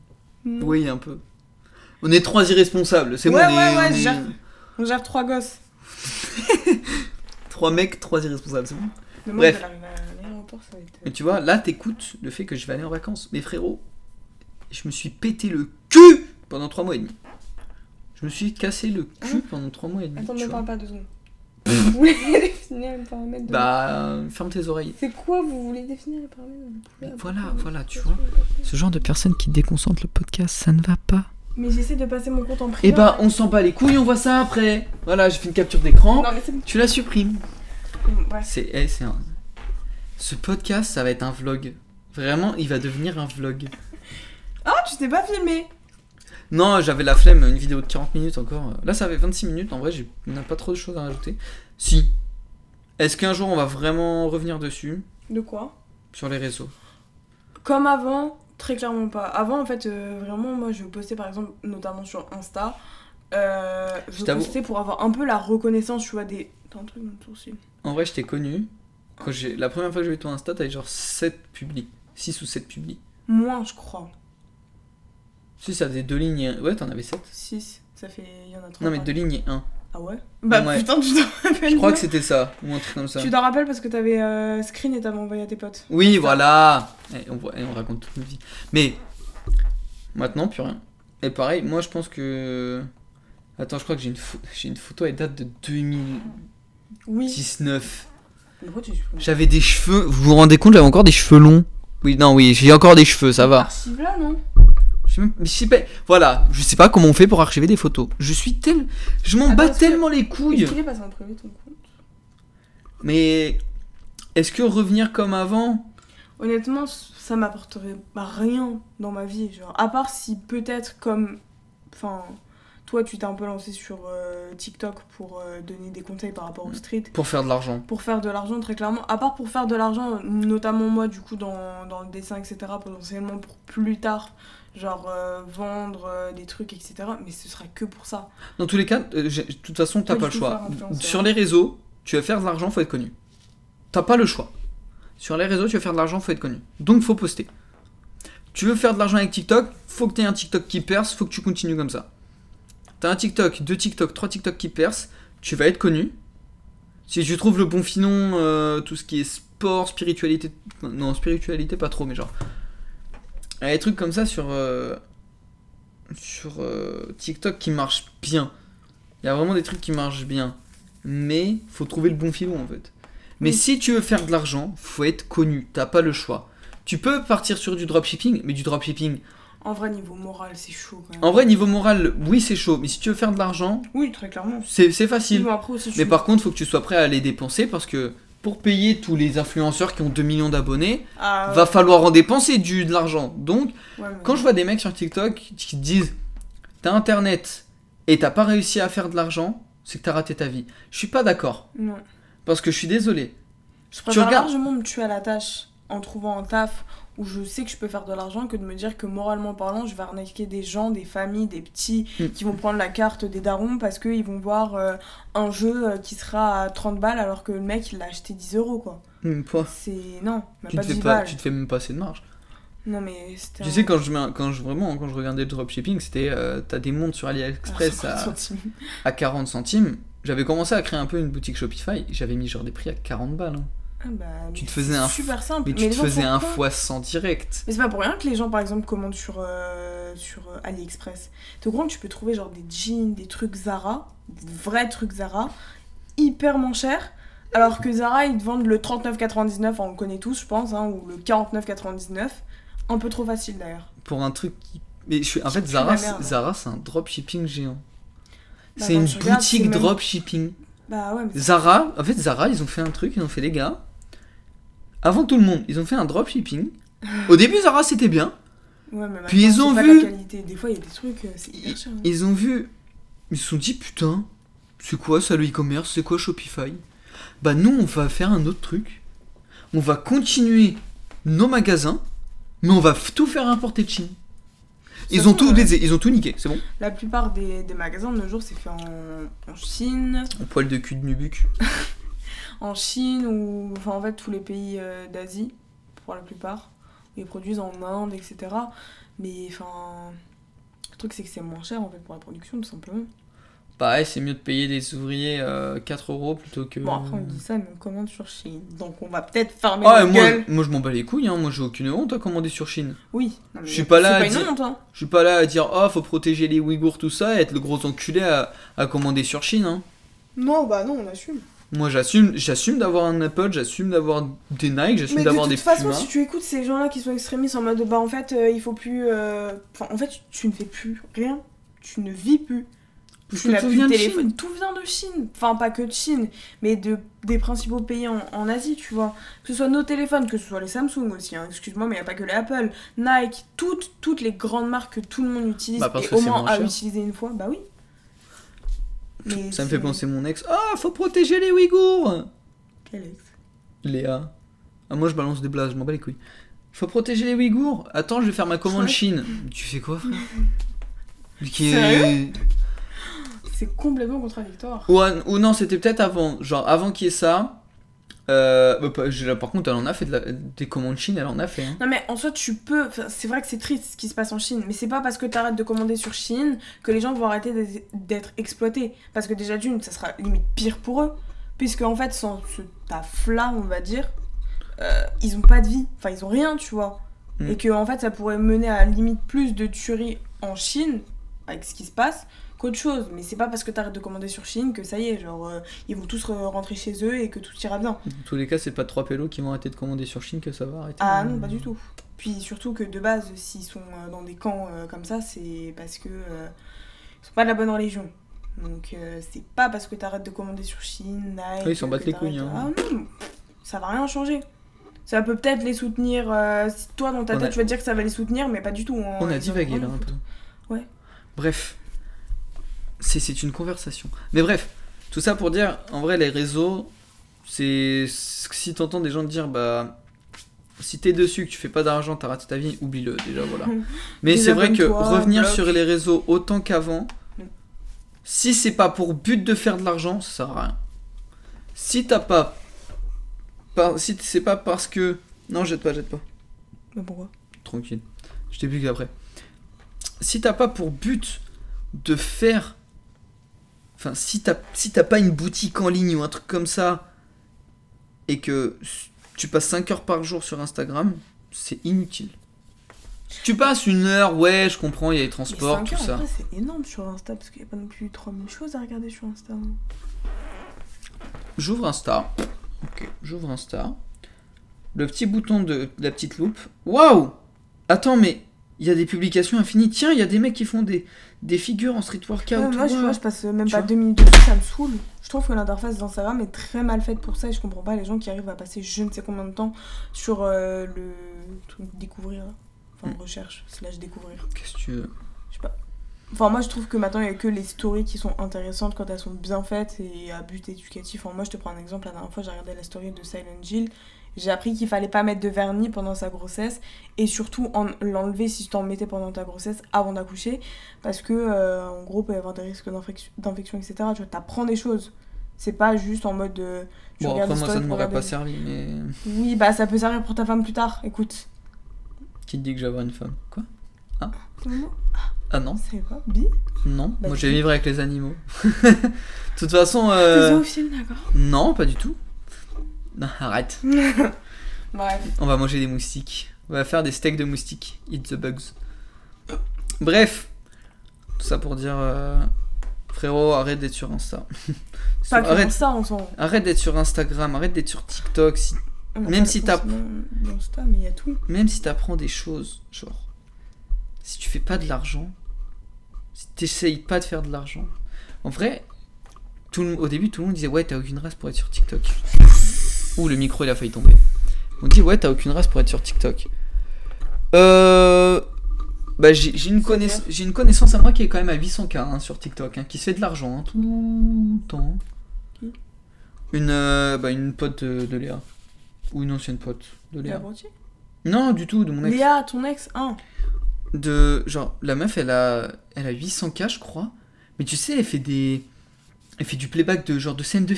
B: Non.
A: Oui, un peu. On est trois irresponsables, c'est
B: Ouais,
A: bon, on
B: ouais,
A: est-
B: ouais,
A: on est-
B: gère. On gère trois gosses.
A: Trois mecs, trois irresponsables, c'est bon.
B: Le
A: Bref.
B: de l'arrivée à l'aéroport, ça va être.
A: Mais tu vois, là t'écoutes le fait que je vais aller en vacances. Mais frérot, je me suis pété le cul pendant trois mois et demi. Je me suis cassé le cul
B: Hein
A: pendant trois mois et demi.
B: Attends, ne parle pas deux secondes. Vous voulez définir les paramètres de.
A: Bah, euh, ferme tes oreilles.
B: C'est quoi vous voulez définir les paramètres de
A: Mais voilà, voilà, tu vois. Ce genre de personne qui déconcentre le podcast, ça ne va pas.
B: Mais j'essaie de passer mon compte en privé.
A: Et bah, on s'en bat les couilles, on voit ça après. Voilà, j'ai fait une capture d'écran. Tu la supprimes.
B: Bref.
A: C'est, eh, c'est un... Ce podcast, ça va être un vlog. Vraiment, il va devenir un vlog.
B: Ah, tu t'es pas filmé
A: Non, j'avais la flemme, une vidéo de 40 minutes encore. Là, ça avait 26 minutes. En vrai, j'ai... on n'a pas trop de choses à rajouter. Si. Est-ce qu'un jour, on va vraiment revenir dessus
B: De quoi?
A: Sur les réseaux
B: Comme avant, très clairement pas. Avant, en fait, euh, vraiment, moi, je postais par exemple, notamment sur Insta. euh,
A: Je
B: postais pour avoir un peu la reconnaissance, tu vois, des. T'as un truc dans le sourcil.
A: En vrai, je t'ai connu. Quand j'ai... La première fois que j'ai vu ton Insta, t'avais genre 7 publis. 6 ou 7 publis.
B: Moins, je crois.
A: Si, ça faisait deux lignes et un... Ouais, t'en avais 7.
B: 6, ça fait. Il y en a 3.
A: Non, mais deux lignes et un.
B: Ah ouais? Bah
A: Ouais.
B: putain, tu t'en rappelles
A: Je crois que c'était ça. Ou un truc comme ça.
B: Tu t'en rappelles parce que t'avais euh, screen et t'avais envoyé à tes potes.
A: Oui, voilà. Et on, voit- et on raconte toute nos vies. Mais maintenant, plus rien. Et pareil, moi je pense que. Attends, je crois que j'ai une, j'ai une photo, elle date de 2019.
B: Oui.
A: J'avais des cheveux. Vous vous rendez compte, j'avais encore des cheveux longs. Oui, non, oui, j'ai encore des cheveux, ça va.
B: Archive là, non?
A: Je sais même- mais je sais pas. Voilà, je sais pas comment on fait pour archiver des photos. Je suis tel. Je m'en bats tellement les couilles.
B: Est-ce qu'il est passé en privé ton compte?
A: Mais. Est-ce que revenir comme avant?
B: Honnêtement, ça m'apporterait rien dans ma vie. Genre, à part si peut-être comme. Enfin, toi, tu t'es un peu lancé sur euh, TikTok pour euh, donner des conseils par rapport au street.
A: Pour faire de l'argent.
B: Pour faire de l'argent, très clairement. À part pour faire de l'argent, notamment moi, du coup, dans, dans le dessin, etc., potentiellement pour plus tard, genre euh, vendre euh, des trucs, etc. Mais ce sera que pour ça.
A: Dans tous les cas, euh, de toute façon, t'as
B: Pas
A: le choix. Sur les réseaux, tu veux faire de l'argent, faut être connu. T'as pas le choix. Sur les réseaux, tu veux faire de l'argent, faut être connu. Donc, faut poster. Tu veux faire de l'argent avec TikTok, faut que t'aies un TikTok qui perce, faut que tu continues comme ça. T'as un TikTok, deux TikTok, trois TikTok qui percent, tu vas être connu. Si tu trouves le bon filon, euh, tout ce qui est sport, spiritualité. Non, spiritualité, pas trop, mais genre. Il y a des trucs comme ça sur. euh, sur euh, TikTok qui marchent bien. Il y a vraiment des trucs qui marchent bien. Mais faut trouver le bon filon en fait. Mais
B: Oui.
A: si tu veux faire de l'argent, faut être connu. T'as pas le choix. Tu peux partir sur du dropshipping, mais du dropshipping.
B: En vrai, niveau moral, c'est chaud quand même.
A: En vrai, niveau moral, oui, c'est chaud. Mais si tu veux faire de l'argent,
B: Oui, très clairement.
A: c'est facile.
B: Après
A: Mais par contre, faut que tu sois prêt à les dépenser parce que pour payer tous les influenceurs qui ont 2 millions d'abonnés,
B: Ah,
A: va falloir en dépenser du, de l'argent. Donc,
B: ouais,
A: quand je vois des mecs sur TikTok qui disent T'as internet et t'as pas réussi à faire de l'argent, c'est que t'as raté ta vie. Je suis pas d'accord.
B: Non.
A: Parce que je suis désolé.
B: Je préfère
A: regardes-
B: largement me tuer à la tâche en trouvant un taf où je sais que je peux faire de l'argent que de me dire que moralement parlant, je vais arnaquer des gens, des familles, des petits
A: Mm.
B: qui vont prendre la carte des darons parce qu'ils vont voir euh, un jeu euh, qui sera à 30 balles alors que le mec il l'a acheté 10 euros quoi.
A: Hum, toi,
B: C'est. Non, même
A: tu,
B: pas
A: te fais
B: 10
A: pas,
B: balles.
A: tu te fais même pas assez de marge.
B: Non mais c'était.
A: Tu
B: un-
A: sais, quand je, quand je, vraiment, quand je regardais le dropshipping, c'était euh, t'as des montres sur AliExpress
B: 50
A: à, à 40 centimes. j'avais commencé à créer un peu une boutique Shopify, j'avais mis genre des prix à 40 balles. hein.
B: Ah bah,
A: Tu
B: mais
A: te faisais un-
B: super simple.
A: Mais tu
B: les
A: te faisais un fois 100 direct.
B: Mais c'est pas pour rien que les gens, par exemple, commandent sur, euh, sur euh, AliExpress. T'es au courant que tu peux trouver genre des jeans, des trucs Zara, des vrais trucs Zara, hyper moins cher. Alors que Zara, ils te vendent le 39,99, on le connaît tous, je pense, hein, ou le 49,99. Un peu trop facile d'ailleurs.
A: Pour un truc qui. Mais je suis... en fait, Zara. Zara c'est un dropshipping géant.
B: Bah,
A: c'est une
B: tu
A: boutique
B: même-
A: dropshipping.
B: Bah ouais, mais
A: Zara, en fait, Zara, ils ont fait un truc, ils ont fait les gars. Avant tout le monde, ils ont fait un dropshipping. Au début, Zara, c'était bien.
B: Ouais, mais
A: Puis ils ont vu-.
B: Des fois, il y a des trucs, euh, c'est hyper cher. hein.
A: Ils ont vu. Ils se sont dit, putain, c'est quoi ça le e-commerce C'est quoi Shopify? Bah, nous, on va faire un autre truc. On va continuer nos magasins, mais on va tout faire importer de Chine. Ils
B: façon,
A: ont tout baisé, ils ont tout niqué, c'est bon.
B: La plupart des, des magasins de nos jours, c'est fait en, en Chine,
A: En poil de cul de Nubuck.
B: en Chine ou enfin en fait tous les pays euh, d'Asie pour la plupart. Ils produisent en Inde, etc. Mais enfin, le truc c'est que c'est moins cher en fait pour la production tout simplement.
A: Pareil, c'est mieux de payer des ouvriers euh, 4 euros plutôt que.
B: Bon après on dit ça mais on commande sur Chine, donc on va peut-être fermer
A: Ah, moi,
B: gueule.
A: moi je m'en bats les couilles, hein. moi j'ai aucune honte à commander sur Chine?
B: Oui. Non, mais
A: Je suis pas là à dire-
B: honte hein.
A: Je suis pas là à dire oh faut protéger les Ouïghours tout ça et être le gros enculé à, à commander sur Chine. Hein.
B: Non bah non on assume.
A: Moi j'assume j'assume d'avoir un Apple, j'assume d'avoir des Nike, j'assume
B: Mais de
A: d'avoir
B: toute
A: des
B: façon,
A: Puma.
B: si tu écoutes ces gens-là qui sont extrémistes en mode bah en fait euh, il faut plus. euh, Enfin en fait tu ne fais plus rien, tu ne vis plus.
A: Parce
B: Tu
A: que tout
B: plus
A: vient
B: de
A: de
B: téléphone.
A: Chine.
B: Tout vient de Chine. Enfin, pas que de Chine, mais de, des principaux pays en, en Asie, tu vois. Que ce soit nos téléphones, que ce soit les Samsung aussi, hein. excuse-moi, mais il n'y a pas que les Apple. Nike, toutes, toutes les grandes marques que tout le monde utilise
A: Bah, parce
B: et
A: que
B: au moins
A: moins
B: à
A: cher.
B: utiliser une fois, bah oui. Mais
A: Ça me fait penser mon ex. Ah faut protéger les Ouïghours
B: Quel ex?
A: Léa. Ah moi je balance des blagues, je m'en bats les couilles. Faut protéger les Ouïghours. Attends, je vais faire ma commande. Chine. Tu fais quoi frère?
B: C'est complètement contradictoire.
A: Ou, ou non, c'était peut-être avant. Genre, avant qu'il y ait ça. Euh, bah, par contre, elle en a fait de la- des commandes Chine, elle en a fait. hein.
B: Non mais en soi tu peux, c'est vrai que c'est triste ce qui se passe en Chine, mais c'est pas parce que tu arrêtes de commander sur Chine que les gens vont arrêter d'être- d'être exploités. Parce que déjà d'une, ça sera limite pire pour eux, puisque en fait sans ce taf-là, on va dire, euh, ils ont pas de vie, enfin ils ont rien, tu vois.
A: Mm.
B: Et que en fait ça pourrait mener à limite plus de tueries en Chine, avec ce qui se passe, qu'autre chose. Mais c'est pas parce que t'arrêtes de commander sur Chine que ça y est, genre euh, ils vont tous re- rentrer chez eux et que tout ira bien.
A: Dans tous les cas, c'est pas trois pélos qui vont arrêter de commander sur Chine que ça va arrêter.
B: Ah non, pas du tout. Puis surtout que de base, s'ils sont euh, dans des camps euh, comme ça, c'est parce que euh, ils sont pas de la bonne religion. Donc euh, c'est pas parce que t'arrêtes de commander sur Chine, Nike.
A: Oui, ils s'en battent les couilles, hein.
B: Ah non, ça va rien changer. Ça peut peut-être les soutenir. euh, si toi dans ta
A: On
B: tête
A: a-
B: tu vas te dire que ça va les soutenir, mais pas du tout. hein.
A: On a divagué là un peu.
B: Ouais.
A: Bref. C'est, c'est une conversation. Mais bref, tout ça pour dire, en vrai, les réseaux, c'est. Si t'entends des gens dire, bah. Si t'es dessus, que tu fais pas d'argent, t'as raté ta vie, oublie-le déjà, voilà. Mais c'est vrai que revenir sur les réseaux autant qu'avant,
B: Mm.
A: si c'est pas pour but de faire de l'argent, ça sert à rien. Si t'as pas. par- si c'est pas parce que. Non, jette pas, jette pas.
B: Mais pourquoi?
A: Tranquille. Je t'explique après. Si t'as pas pour but de faire. Enfin, si t'as si t'as pas une boutique en ligne ou un truc comme ça, et que tu passes 5 heures par jour sur Instagram, c'est inutile. Si tu passes une heure, ouais, je comprends, il y a les transports, tout ça.
B: C'est énorme sur Insta parce qu'il y a pas non plus 3000 choses à regarder sur Insta.
A: J'ouvre Insta. Ok, j'ouvre Insta. Le petit bouton de la petite loupe. Waouh Attends, mais il y a des publications infinies. Tiens, il y a des mecs qui font des, des figures en street workout.
B: Ouais, moi, je,
A: Wow.
B: vois, je passe même
A: Tu
B: pas deux minutes dessus, ça me saoule. Je trouve que l'interface d'Instagram est très mal faite pour ça et je comprends pas les gens qui arrivent à passer je ne sais combien de temps sur euh, le truc découvrir. Enfin,
A: Mm.
B: recherche, slash découvrir.
A: Qu'est-ce que tu veux?
B: Je sais pas. Enfin, moi, je trouve que maintenant, il y a que les stories qui sont intéressantes quand elles sont bien faites et à but éducatif. Enfin, moi, je te prends un exemple. La dernière fois, j'ai regardé la story de Silent Jill. J'ai appris qu'il fallait pas mettre de vernis pendant sa grossesse et surtout en l'enlever si tu t'en mettais pendant ta grossesse avant d'accoucher parce que euh, en gros il peut y avoir des risques d'infection, d'infection, etc. Tu vois, t'apprends des choses. C'est pas juste en mode euh, tu
A: Bon, après, moi, ça ne m'aurait pas servi, mais.
B: Oui, bah ça peut servir pour ta femme plus tard. Écoute.
A: Qui te dit que j'ai avoir une femme? Quoi?
B: Mot
A: Ah non,
B: C'est pas Bi?
A: Non.
B: Bah,
A: Moi, je vais vivre avec les animaux. De toute façon,
B: T'es
A: euh...
B: zoophile, d'accord?
A: non, pas du tout. Non, arrête.
B: Bref.
A: On va manger des moustiques. On va faire des steaks de moustiques. Eat the bugs. Bref. Tout ça pour dire... euh, Frérot, arrête d'être sur Insta.
B: Pas que
A: arrête
B: ça, on s'en.
A: arrête d'être sur Instagram, arrête d'être sur TikTok. Si
B: on a
A: Même
B: pas
A: si t'as-
B: forcément d'Insta, mais il y a tout.
A: même si t'apprends des choses, genre, si tu fais pas de l'argent, si t'essayes pas de faire de l'argent, en vrai, tout le- au début, tout le monde disait ouais, t'as aucune race pour être sur TikTok. Ouh, le micro il a failli tomber. On dit ouais, t'as aucune race pour être sur TikTok. Euh. Bah, j'ai une, connaiss- connaissance à moi qui est quand même à 800k hein, sur TikTok, hein, qui se fait de l'argent hein, tout le temps.
B: Qui?
A: Une, euh, bah, une pote de, de Léa. Ou une ancienne pote de Léa. Non, du tout, de mon ex.
B: Léa, ton ex, hein
A: de genre la meuf elle a elle a 800k je crois mais tu sais elle fait des elle fait du playback de genre de scènes de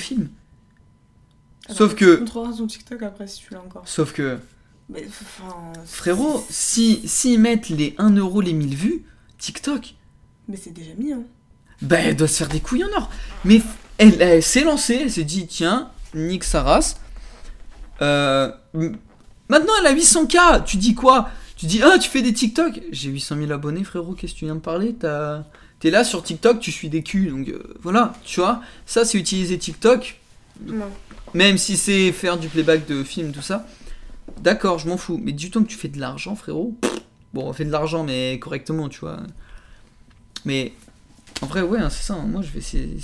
A: Sauf que-
B: Tu ton TikTok après si tu l'as encore.
A: sauf que
B: Mais enfin.
A: frérot si s'ils mettent les 1 euro les 1000 vues TikTok
B: Mais c'est déjà mis, hein.
A: bah elle doit se faire des couilles en or mais elle, elle s'est lancée elle s'est dit tiens nique sa race Euh, maintenant elle a 800k tu dis quoi? Tu dis ah tu fais des TikTok? J'ai 800 000 abonnés frérot qu'est-ce que tu viens de parler? T'as T'es là sur TikTok, tu suis des culs, donc euh, voilà, tu vois. Ça, c'est utiliser TikTok,
B: Non.
A: Même si c'est faire du playback de film, tout ça. D'accord, je m'en fous. Mais du temps que tu fais de l'argent, frérot. pff, Bon, on fait de l'argent, mais correctement, tu vois. Mais en vrai, ouais, hein, c'est ça. hein. Moi, je vais essayer.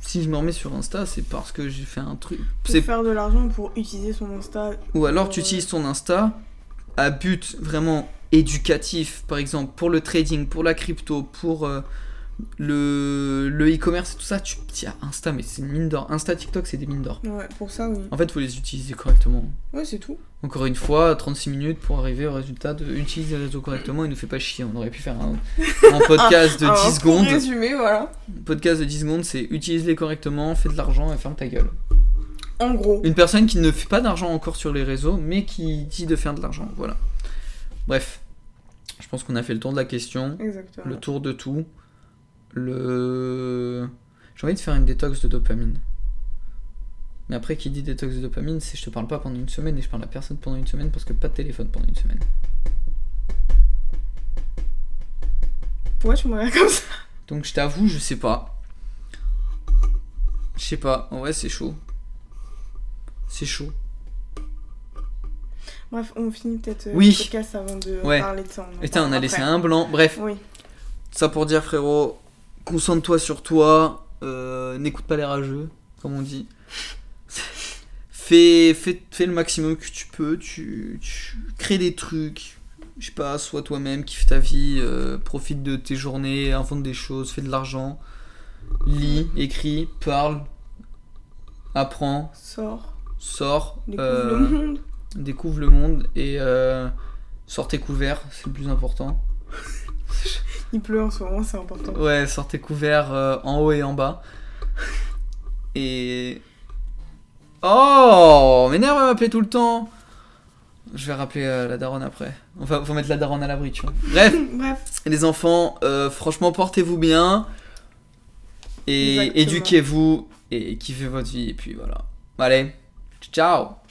A: Si je me remets sur Insta, c'est parce que j'ai fait un truc. C'est
B: faire de l'argent pour utiliser son Insta.
A: ou alors
B: pour,
A: tu
B: euh,
A: utilises ton Insta à but vraiment éducatif, par exemple pour le trading, pour la crypto, pour euh, le le e-commerce et tout ça. Tu tiens Insta, mais c'est une mine d'or. Insta, TikTok, c'est des mines d'or.
B: Ouais, pour ça, oui.
A: En fait, faut les utiliser correctement.
B: Ouais, c'est tout.
A: Encore une fois, 36 minutes pour arriver au résultat de utiliser les réseaux correctement. Il nous fait pas chier. On aurait pu faire un, un podcast de
B: Alors,
A: 10
B: pour
A: secondes.
B: voilà.
A: Un podcast de 10 secondes, c'est utilise-les correctement, fais de l'argent et ferme ta gueule.
B: En gros.
A: Une personne qui ne fait pas d'argent encore sur les réseaux, mais qui dit de faire de l'argent. Voilà. Bref. Je pense qu'on a fait le tour de la question,
B: Exactement.
A: le tour de tout. Le. J'ai envie de faire une détox de dopamine. Mais après, qui dit détox de dopamine, c'est je te parle pas pendant une semaine et je parle à personne pendant une semaine parce que pas de téléphone pendant une semaine.
B: Pourquoi tu me regardes comme ça?
A: Donc je t'avoue, je sais pas. Je sais pas. En vrai, c'est chaud. C'est chaud.
B: Bref, on finit peut-être euh,
A: Oui.
B: le podcast avant de
A: Ouais.
B: parler de ça. en
A: Putain, on a laissé un blanc. Bref.
B: Oui.
A: Ça pour dire, frérot, concentre-toi sur toi, euh, n'écoute pas les rageux, comme on dit. fais, fais, fais le maximum que tu peux, tu, tu crées des trucs, je sais pas, sois toi-même, kiffe ta vie, euh, profite de tes journées, invente des choses, fais de l'argent, lis, écris, parle, apprends,
B: Sors,
A: sors,
B: découvre
A: euh,
B: le monde.
A: découvre le monde et euh, sors tes couverts, c'est le plus important.
B: Il pleut en ce moment, c'est important.
A: Ouais, sortez couverts euh, en haut et en bas. Et. Oh M'énerve à m'appeler tout le temps Je vais rappeler euh, la daronne après. Enfin, faut mettre la daronne à l'abri, tu vois. Bref,
B: Bref,
A: les enfants, euh, franchement, portez-vous bien. Et éduquez-vous. Et kiffez votre vie. Et puis voilà. Allez, ciao